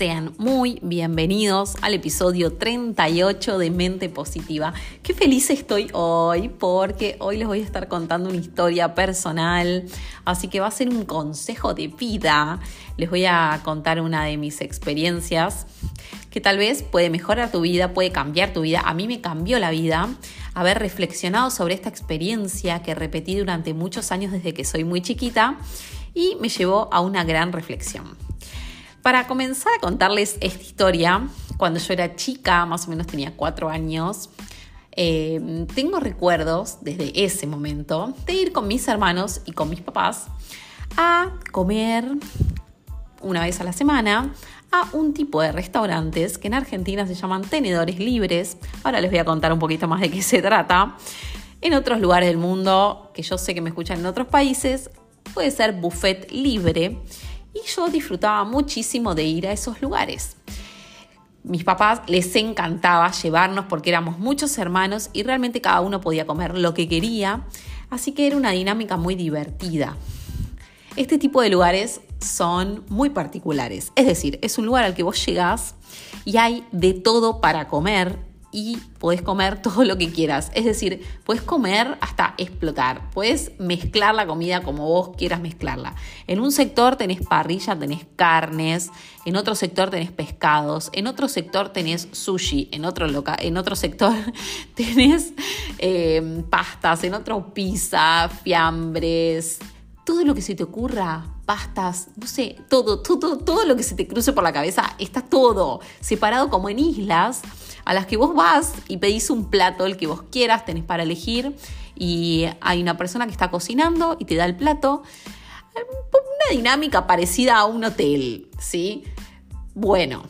Sean muy bienvenidos al episodio 38 de Mente Positiva. Qué feliz estoy hoy porque hoy les voy a estar contando una historia personal, así que va a ser un consejo de vida. Les voy a contar una de mis experiencias que tal vez puede mejorar tu vida, puede cambiar tu vida. A mí me cambió la vida haber reflexionado sobre esta experiencia que repetí durante muchos años desde que soy muy chiquita y me llevó a una gran reflexión. Para comenzar a contarles esta historia, cuando yo era chica, más o menos tenía cuatro años, eh, tengo recuerdos desde ese momento de ir con mis hermanos y con mis papás a comer una vez a la semana a un tipo de restaurantes que en Argentina se llaman tenedores libres. Ahora les voy a contar un poquito más de qué se trata. En otros lugares del mundo, que yo sé que me escuchan en otros países, puede ser buffet libre y yo disfrutaba muchísimo de ir a esos lugares. Mis papás les encantaba llevarnos porque éramos muchos hermanos y realmente cada uno podía comer lo que quería, así que era una dinámica muy divertida. Este tipo de lugares son muy particulares, es decir, es un lugar al que vos llegás y hay de todo para comer y podés comer todo lo que quieras. Es decir, puedes comer hasta explotar. Puedes mezclar la comida como vos quieras mezclarla. En un sector tenés parrilla, tenés carnes. En otro sector tenés pescados. En otro sector tenés sushi. En otro, loca en otro sector tenés em, pastas. En otro pizza, fiambres. Todo lo que se te ocurra, pastas, no sé, todo, todo, todo lo que se te cruce por la cabeza, está todo separado como en islas a las que vos vas y pedís un plato, el que vos quieras, tenés para elegir y hay una persona que está cocinando y te da el plato. Una dinámica parecida a un hotel, ¿sí? Bueno,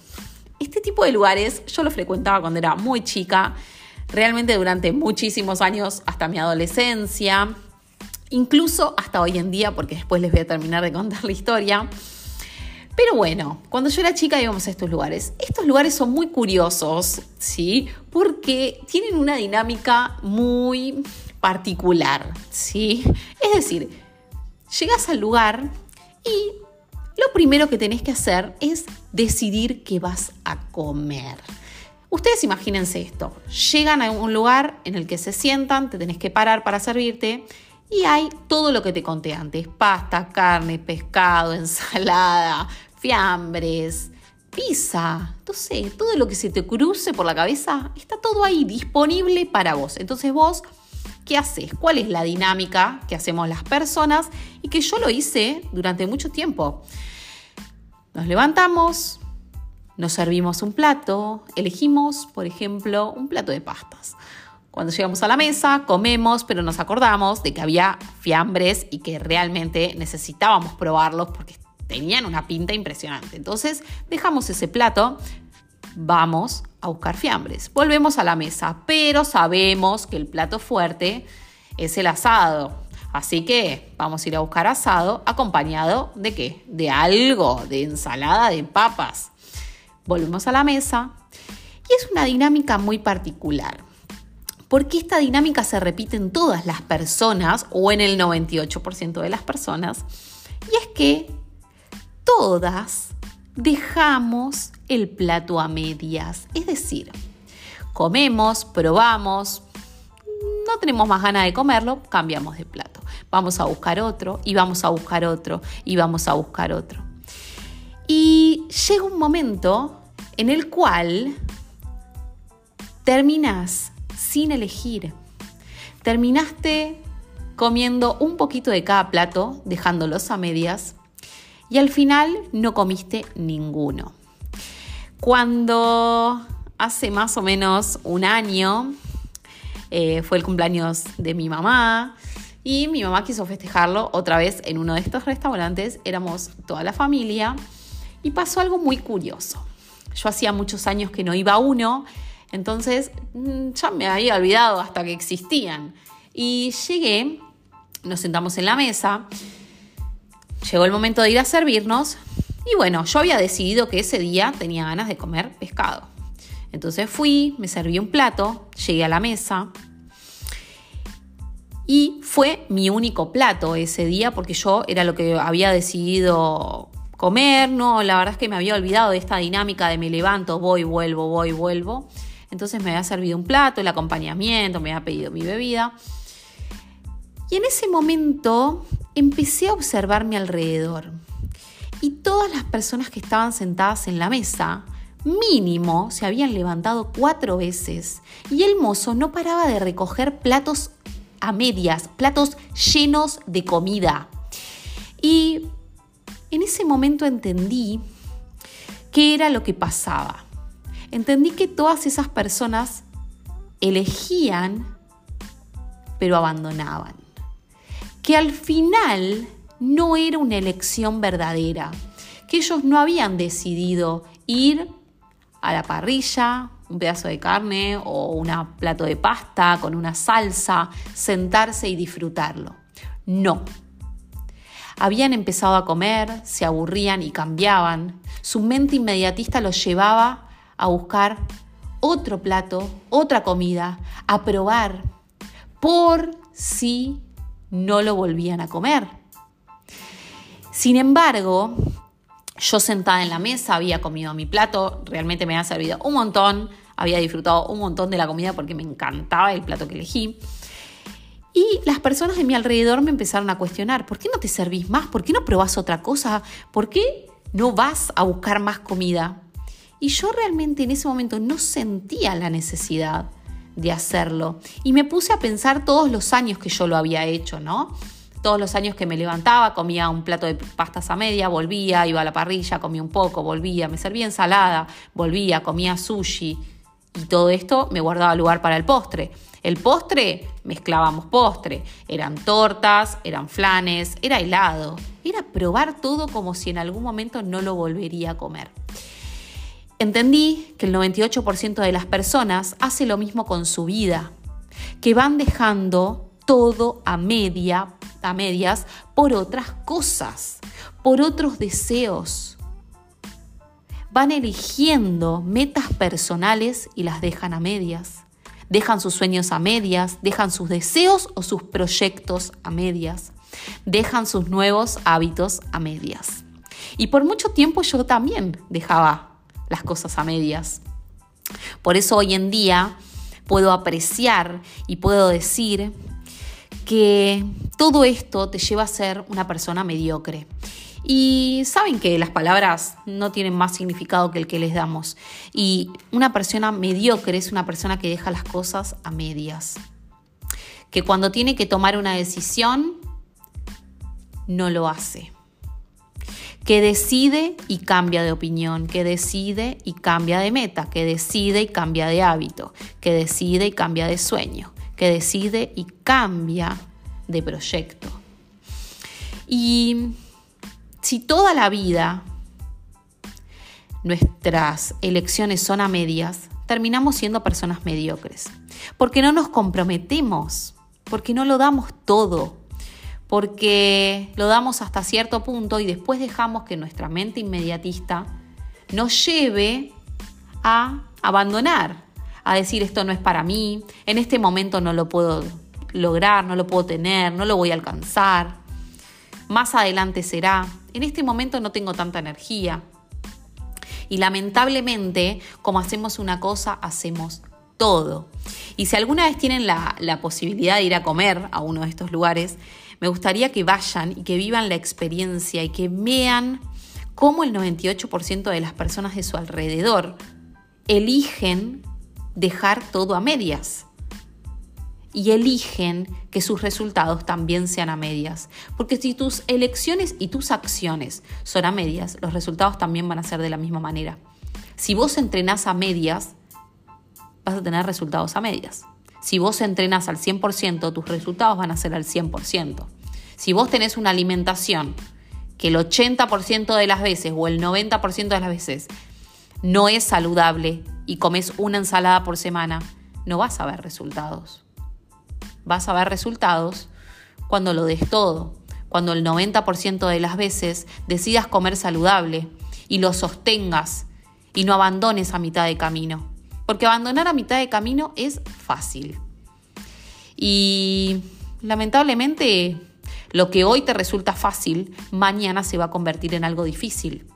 este tipo de lugares yo lo frecuentaba cuando era muy chica, realmente durante muchísimos años, hasta mi adolescencia, incluso hasta hoy en día, porque después les voy a terminar de contar la historia. Pero bueno, cuando yo era chica íbamos a estos lugares. Estos lugares son muy curiosos, ¿sí? Porque tienen una dinámica muy particular, ¿sí? Es decir, llegas al lugar y lo primero que tenés que hacer es decidir qué vas a comer. Ustedes imagínense esto, llegan a un lugar en el que se sientan, te tenés que parar para servirte y hay todo lo que te conté antes, pasta, carne, pescado, ensalada, fiambres, pizza, sé, todo lo que se te cruce por la cabeza, está todo ahí disponible para vos. Entonces vos, ¿qué haces? ¿Cuál es la dinámica que hacemos las personas y que yo lo hice durante mucho tiempo? Nos levantamos, nos servimos un plato, elegimos, por ejemplo, un plato de pastas. Cuando llegamos a la mesa, comemos, pero nos acordamos de que había fiambres y que realmente necesitábamos probarlos porque tenían una pinta impresionante. Entonces dejamos ese plato, vamos a buscar fiambres. Volvemos a la mesa, pero sabemos que el plato fuerte es el asado. Así que vamos a ir a buscar asado acompañado de qué? De algo, de ensalada de papas. Volvemos a la mesa y es una dinámica muy particular. Porque esta dinámica se repite en todas las personas o en el 98% de las personas. Y es que todas dejamos el plato a medias. Es decir, comemos, probamos, no tenemos más ganas de comerlo, cambiamos de plato. Vamos a buscar otro y vamos a buscar otro y vamos a buscar otro. Y llega un momento en el cual terminas sin elegir. Terminaste comiendo un poquito de cada plato, dejándolos a medias, y al final no comiste ninguno. Cuando hace más o menos un año eh, fue el cumpleaños de mi mamá y mi mamá quiso festejarlo otra vez en uno de estos restaurantes, éramos toda la familia Y pasó algo muy curioso. Yo hacía muchos años que no iba a uno, entonces mm, ya me había olvidado hasta que existían. Y llegué, nos sentamos en la mesa, llegó el momento de ir a servirnos y bueno, yo había decidido que ese día tenía ganas de comer pescado. Entonces fui, me serví un plato, llegué a la mesa y fue mi único plato ese día porque yo era lo que había decidido comer, no, la verdad es que me había olvidado de esta dinámica de me levanto, voy, vuelvo, voy, vuelvo. Entonces me había servido un plato, el acompañamiento, me había pedido mi bebida. Y en ese momento empecé a observar mi alrededor. Y todas las personas que estaban sentadas en la mesa, mínimo, se habían levantado cuatro veces. Y el mozo no paraba de recoger platos a medias, platos llenos de comida. Y en ese momento entendí qué era lo que pasaba. Entendí que todas esas personas elegían, pero abandonaban. Que al final no era una elección verdadera, que ellos no habían decidido ir a la parrilla, un pedazo de carne o un plato de pasta con una salsa, sentarse y disfrutarlo. No. Habían empezado a comer, se aburrían y cambiaban. Su mente inmediatista los llevaba a buscar otro plato, otra comida, a probar, por si no lo volvían a comer. Sin embargo, yo sentada en la mesa había comido mi plato, realmente me había servido un montón, había disfrutado un montón de la comida porque me encantaba el plato que elegí. Y las personas de mi alrededor me empezaron a cuestionar, ¿por qué no te servís más? ¿Por qué no probás otra cosa? ¿Por qué no vas a buscar más comida? Y yo realmente en ese momento no sentía la necesidad de hacerlo. Y me puse a pensar todos los años que yo lo había hecho, ¿no? Todos los años que me levantaba, comía un plato de pastas a media, volvía, iba a la parrilla, comía un poco, volvía, me servía ensalada, volvía, comía sushi. Y todo esto me guardaba lugar para el postre. El postre, mezclábamos postre. Eran tortas, eran flanes, era helado. Era probar todo como si en algún momento no lo volvería a comer. Entendí que el 98% de las personas hace lo mismo con su vida, que van dejando todo a media, a medias por otras cosas, por otros deseos. Van eligiendo metas personales y las dejan a medias. Dejan sus sueños a medias, dejan sus deseos o sus proyectos a medias, dejan sus nuevos hábitos a medias. Y por mucho tiempo yo también dejaba las cosas a medias. Por eso hoy en día puedo apreciar y puedo decir que todo esto te lleva a ser una persona mediocre. Y saben que las palabras no tienen más significado que el que les damos. Y una persona mediocre es una persona que deja las cosas a medias. Que cuando tiene que tomar una decisión, no lo hace que decide y cambia de opinión, que decide y cambia de meta, que decide y cambia de hábito, que decide y cambia de sueño, que decide y cambia de proyecto. Y si toda la vida nuestras elecciones son a medias, terminamos siendo personas mediocres, porque no nos comprometemos, porque no lo damos todo, porque lo damos hasta cierto punto y después dejamos que nuestra mente inmediatista nos lleve a abandonar, a decir esto no es para mí, en este momento no lo puedo lograr, no lo puedo tener, no lo voy a alcanzar, más adelante será, en este momento no tengo tanta energía. Y lamentablemente, como hacemos una cosa, hacemos todo. Y si alguna vez tienen la, posibilidad de ir a comer a uno de estos lugares, me gustaría que vayan y que vivan la experiencia y que vean cómo el 98% de las personas de su alrededor eligen dejar todo a medias y eligen que sus resultados también sean a medias. Porque si tus elecciones y tus acciones son a medias, los resultados también van a ser de la misma manera. Si vos entrenás a medias, vas a tener resultados a medias. Si vos entrenas al 100%, tus resultados van a ser al 100%. Si vos tenés una alimentación que el 80% de las veces o el 90% de las veces no es saludable y comes una ensalada por semana, no vas a ver resultados. Vas a ver resultados cuando lo des todo, cuando el 90% de las veces decidas comer saludable y lo sostengas y no abandones a mitad de camino. Porque abandonar a mitad de camino es fácil. Y lamentablemente lo que hoy te resulta fácil, mañana se va a convertir en algo difícil.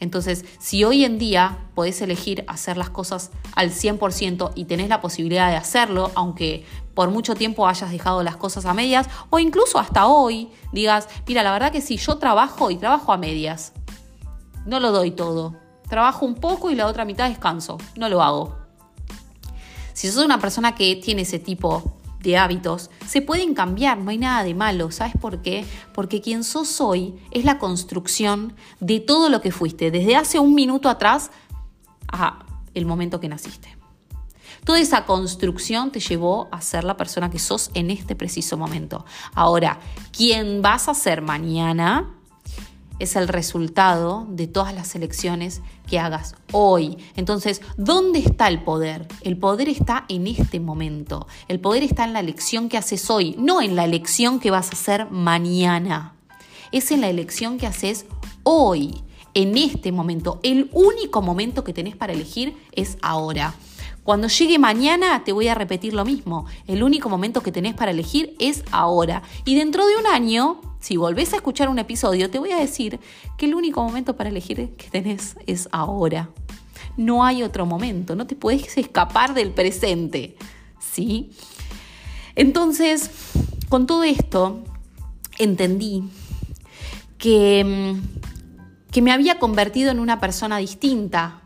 Entonces, si hoy en día podés elegir hacer las cosas al 100% y tenés la posibilidad de hacerlo, aunque por mucho tiempo hayas dejado las cosas a medias, o incluso hasta hoy digas, mira, la verdad que si yo trabajo y trabajo a medias, no lo doy todo, trabajo un poco y la otra mitad descanso, no lo hago. Si sos una persona que tiene ese tipo de hábitos se pueden cambiar, no hay nada de malo. ¿Sabes por qué? Porque quien sos hoy es la construcción de todo lo que fuiste, desde hace un minuto atrás a el momento que naciste. Toda esa construcción te llevó a ser la persona que sos en este preciso momento. Ahora, ¿quién vas a ser mañana? Es el resultado de todas las elecciones que hagas hoy. Entonces, ¿dónde está el poder? El poder está en este momento. El poder está en la elección que haces hoy, no en la elección que vas a hacer mañana. Es en la elección que haces hoy, en este momento. El único momento que tenés para elegir es ahora. Cuando llegue mañana te voy a repetir lo mismo. El único momento que tenés para elegir es ahora. Y dentro de un año si volvés a escuchar un episodio, te voy a decir que el único momento para elegir que tenés es ahora. No hay otro momento, no te puedes escapar del presente. ¿Sí? Entonces, con todo esto, entendí que, mm, que me había convertido en una persona distinta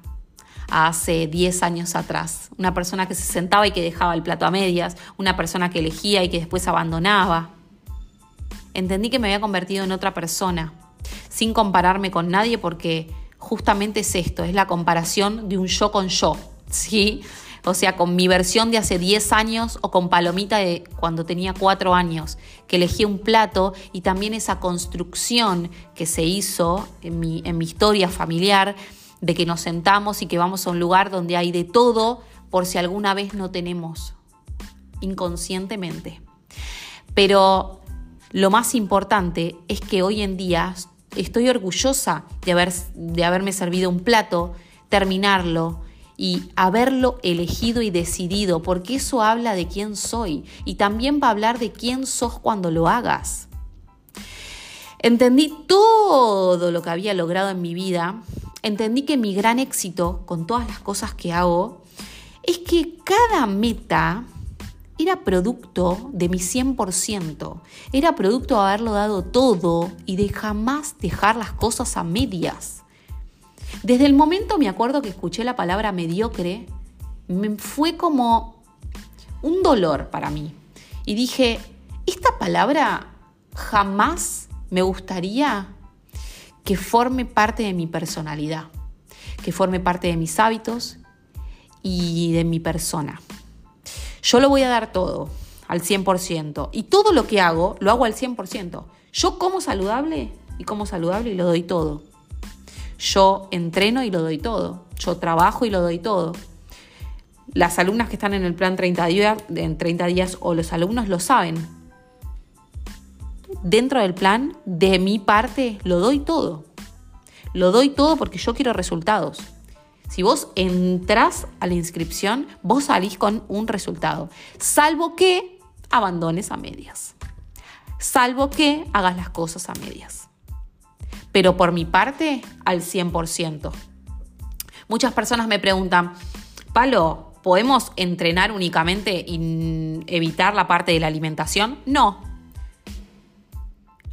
hace 10 años atrás. Una persona que se sentaba y que dejaba el plato a medias, una persona que elegía y que después abandonaba entendí que me había convertido en otra persona, sin compararme con nadie porque justamente es esto, es la comparación de un yo con yo, ¿sí? O sea, con mi versión de hace 10 años o con Palomita de cuando tenía 4 años, que elegí un plato y también esa construcción que se hizo en mi, en mi historia familiar, de que nos sentamos y que vamos a un lugar donde hay de todo por si alguna vez no tenemos, inconscientemente. Pero lo más importante es que hoy en día estoy orgullosa de, haber, de haberme servido un plato, terminarlo y haberlo elegido y decidido, porque eso habla de quién soy y también va a hablar de quién sos cuando lo hagas. Entendí todo lo que había logrado en mi vida, entendí que mi gran éxito con todas las cosas que hago es que cada meta era producto de mi 100%, era producto de haberlo dado todo y de jamás dejar las cosas a medias. Desde el momento me acuerdo que escuché la palabra mediocre, me fue como un dolor para mí. Y dije, esta palabra jamás me gustaría que forme parte de mi personalidad, que forme parte de mis hábitos y de mi persona. Yo lo voy a dar todo, al 100%. Y todo lo que hago, lo hago al 100%. Yo como saludable y como saludable y lo doy todo. Yo entreno y lo doy todo. Yo trabajo y lo doy todo. Las alumnas que están en el plan 30 días, en 30 días o los alumnos lo saben. Dentro del plan, de mi parte, lo doy todo. Lo doy todo porque yo quiero resultados. Si vos entrás a la inscripción, vos salís con un resultado, salvo que abandones a medias, salvo que hagas las cosas a medias. Pero por mi parte, al 100%. Muchas personas me preguntan, Palo, ¿podemos entrenar únicamente y evitar la parte de la alimentación? No.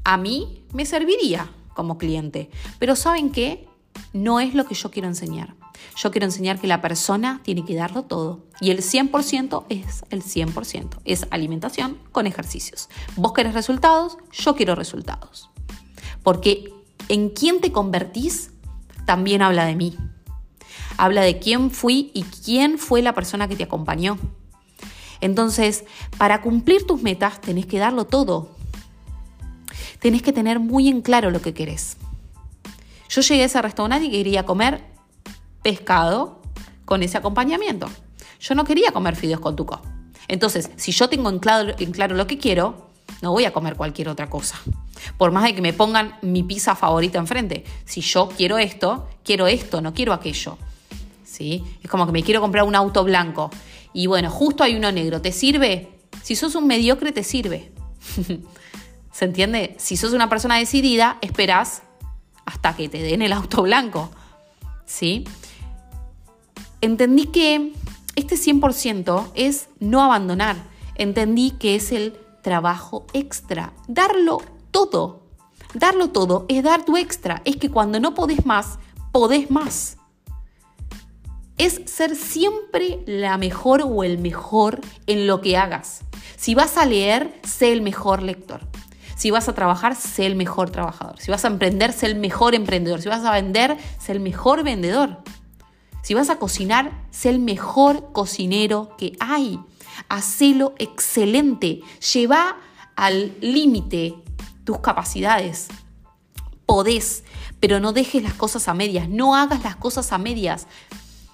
A mí me serviría como cliente, pero ¿saben qué? No es lo que yo quiero enseñar. Yo quiero enseñar que la persona tiene que darlo todo. Y el 100% es el 100%. Es alimentación con ejercicios. Vos querés resultados, yo quiero resultados. Porque en quién te convertís también habla de mí. Habla de quién fui y quién fue la persona que te acompañó. Entonces, para cumplir tus metas tenés que darlo todo. tenés que tener muy en claro lo que querés. Yo llegué a ese restaurante y quería comer pescado con ese acompañamiento. Yo no quería comer fideos con tuco. Entonces, si yo tengo en claro, lo que quiero, no voy a comer cualquier otra cosa. Por más de que me pongan mi pizza favorita enfrente. Si yo quiero esto, quiero esto, no quiero aquello. ¿Sí? Es como que me quiero comprar un auto blanco. Y bueno, justo hay uno negro. ¿Te sirve? Si sos un mediocre, te sirve. ¿Se entiende? Si sos una persona decidida, esperás hasta que te den el auto blanco. ¿Sí? Entendí que este 100% es no abandonar. Entendí que es el trabajo extra. Darlo todo. Darlo todo es dar tu extra. Es que cuando no podés más, podés más. Es ser siempre la mejor o el mejor en lo que hagas. Si vas a leer, sé el mejor lector. Si vas a trabajar, sé el mejor trabajador. Si vas a emprender, sé el mejor emprendedor. Si vas a vender, sé el mejor vendedor. Si vas a cocinar, sé el mejor cocinero que hay hacelo excelente, lleva al límite tus capacidades. Podés, pero no dejes las cosas a medias, no hagas las cosas a medias.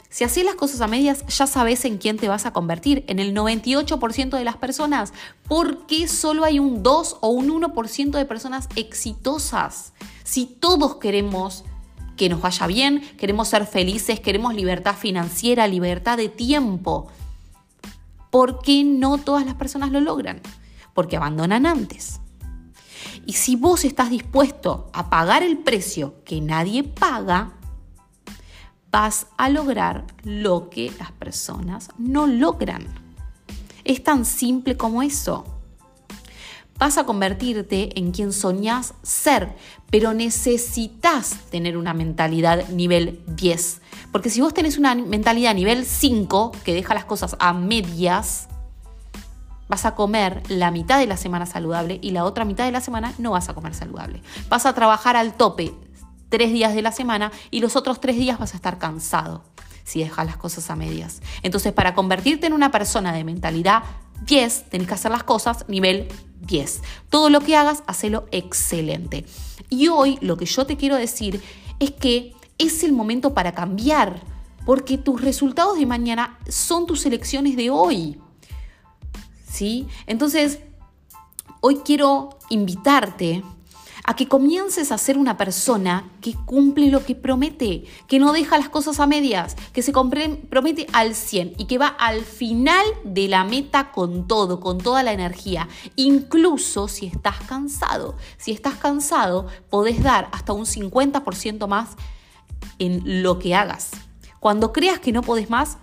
Si haces las cosas a medias, ya sabes en quién te vas a convertir, en el 98% de las personas. ¿Por qué solo hay un 2 o un 1% de personas exitosas? Si todos queremos que nos vaya bien, queremos ser felices, queremos libertad financiera, libertad de tiempo. ¿Por qué no todas las personas lo logran? Porque abandonan antes. Y si vos estás dispuesto a pagar el precio que nadie paga, vas a lograr lo que las personas no logran. Es tan simple como eso. Vas a convertirte en quien soñás ser, pero necesitas tener una mentalidad nivel 10. Porque si vos tenés una mentalidad nivel 5, que deja las cosas a medias, vas a comer la mitad de la semana saludable y la otra mitad de la semana no vas a comer saludable. Vas a trabajar al tope tres días de la semana y los otros tres días vas a estar cansado si dejas las cosas a medias. Entonces, para convertirte en una persona de mentalidad 10, tenés que hacer las cosas nivel 10. Todo lo que hagas, hacelo excelente. Y hoy lo que yo te quiero decir es que es el momento para cambiar, porque tus resultados de mañana son tus elecciones de hoy. ¿Sí? Entonces, hoy quiero invitarte a que comiences a ser una persona que cumple lo que promete, que no deja las cosas a medias, que se promete al 100 y que va al final de la meta con todo, con toda la energía, incluso si estás cansado. Si estás cansado, podés dar hasta un 50% más en lo que hagas. Cuando creas que no podés más,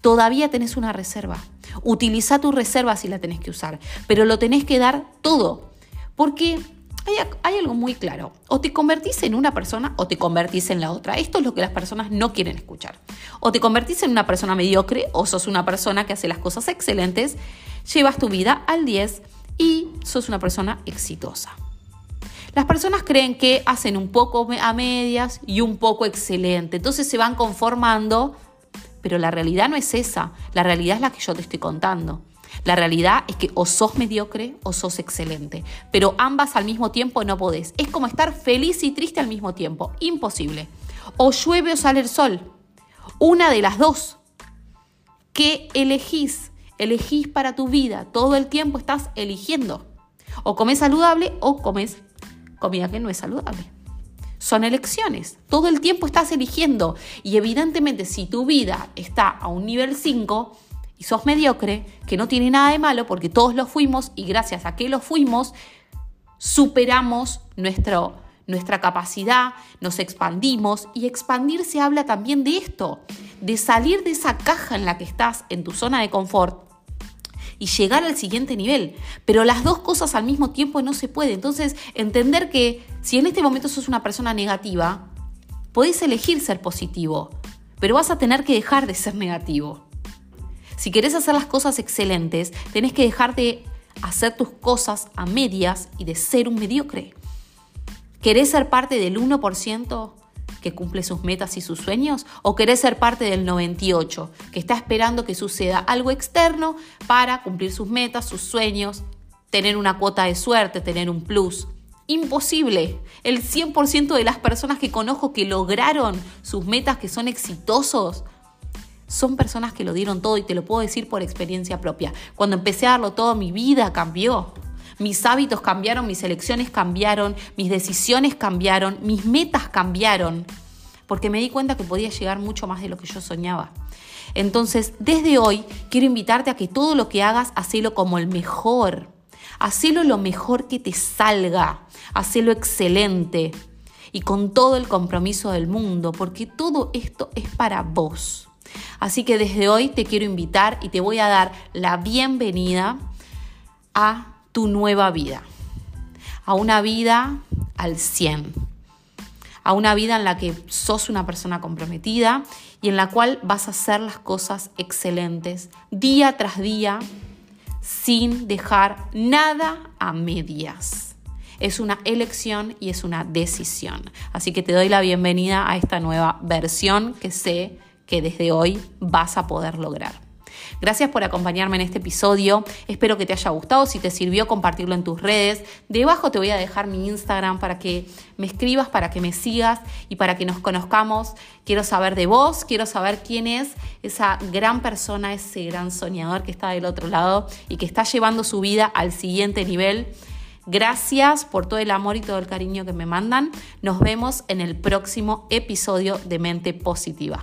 todavía tenés una reserva. Utiliza tu reserva si la tenés que usar, pero lo tenés que dar todo. Porque hay, algo muy claro. O te convertís en una persona o te convertís en la otra. Esto es lo que las personas no quieren escuchar. O te convertís en una persona mediocre o sos una persona que hace las cosas excelentes, llevas tu vida al 10 y sos una persona exitosa. Las personas creen que hacen un poco a medias y un poco excelente. Entonces se van conformando, pero la realidad no es esa. La realidad es la que yo te estoy contando. La realidad es que o sos mediocre o sos excelente, pero ambas al mismo tiempo no podés. Es como estar feliz y triste al mismo tiempo, imposible. O llueve o sale el sol, una de las dos. ¿Qué elegís? Elegís para tu vida, todo el tiempo estás eligiendo. O comes saludable o comes comida que no es saludable. Son elecciones. Todo el tiempo estás eligiendo. Y evidentemente si tu vida está a un nivel 5, y sos mediocre, que no tiene nada de malo porque todos lo fuimos y gracias a que lo fuimos, superamos nuestro, nuestra capacidad, nos expandimos y expandirse habla también de esto, de salir de esa caja en la que estás, en tu zona de confort y llegar al siguiente nivel. Pero las dos cosas al mismo tiempo no se puede. Entonces, entender que si en este momento sos una persona negativa, podés elegir ser positivo, pero vas a tener que dejar de ser negativo. Si querés hacer las cosas excelentes, tenés que dejar de hacer tus cosas a medias y de ser un mediocre. ¿Querés ser parte del 1% que cumple sus metas y sus sueños? ¿O querés ser parte del 98% que está esperando que suceda algo externo para cumplir sus metas, sus sueños, tener una cuota de suerte, tener un plus? Imposible. El 100% de las personas que conozco que lograron sus metas, que son exitosos, son personas que lo dieron todo y te lo puedo decir por experiencia propia. Cuando empecé a darlo todo, mi vida cambió. Mis hábitos cambiaron, mis elecciones cambiaron, mis decisiones cambiaron, mis metas cambiaron, porque me di cuenta que podía llegar mucho más de lo que yo soñaba. Entonces, desde hoy quiero invitarte a que todo lo que hagas, hacelo como el mejor. Hacelo lo mejor que te salga. Hacelo excelente. Y con todo el compromiso del mundo, porque todo esto es para vos. Así que desde hoy te quiero invitar y te voy a dar la bienvenida a tu nueva vida. A una vida al 100. A una vida en la que sos una persona comprometida y en la cual vas a hacer las cosas excelentes día tras día sin dejar nada a medias. Es una elección y es una decisión. Así que te doy la bienvenida a esta nueva versión que sé que desde hoy vas a poder lograr. Gracias por acompañarme en este episodio. Espero que te haya gustado. Si te sirvió, compartirlo en tus redes. Debajo te voy a dejar mi Instagram para que me escribas, para que me sigas y para que nos conozcamos. Quiero saber de vos, quiero saber quién es esa gran persona, ese gran soñador que está del otro lado y que está llevando su vida al siguiente nivel. Gracias por todo el amor y todo el cariño que me mandan. Nos vemos en el próximo episodio de Mente Positiva.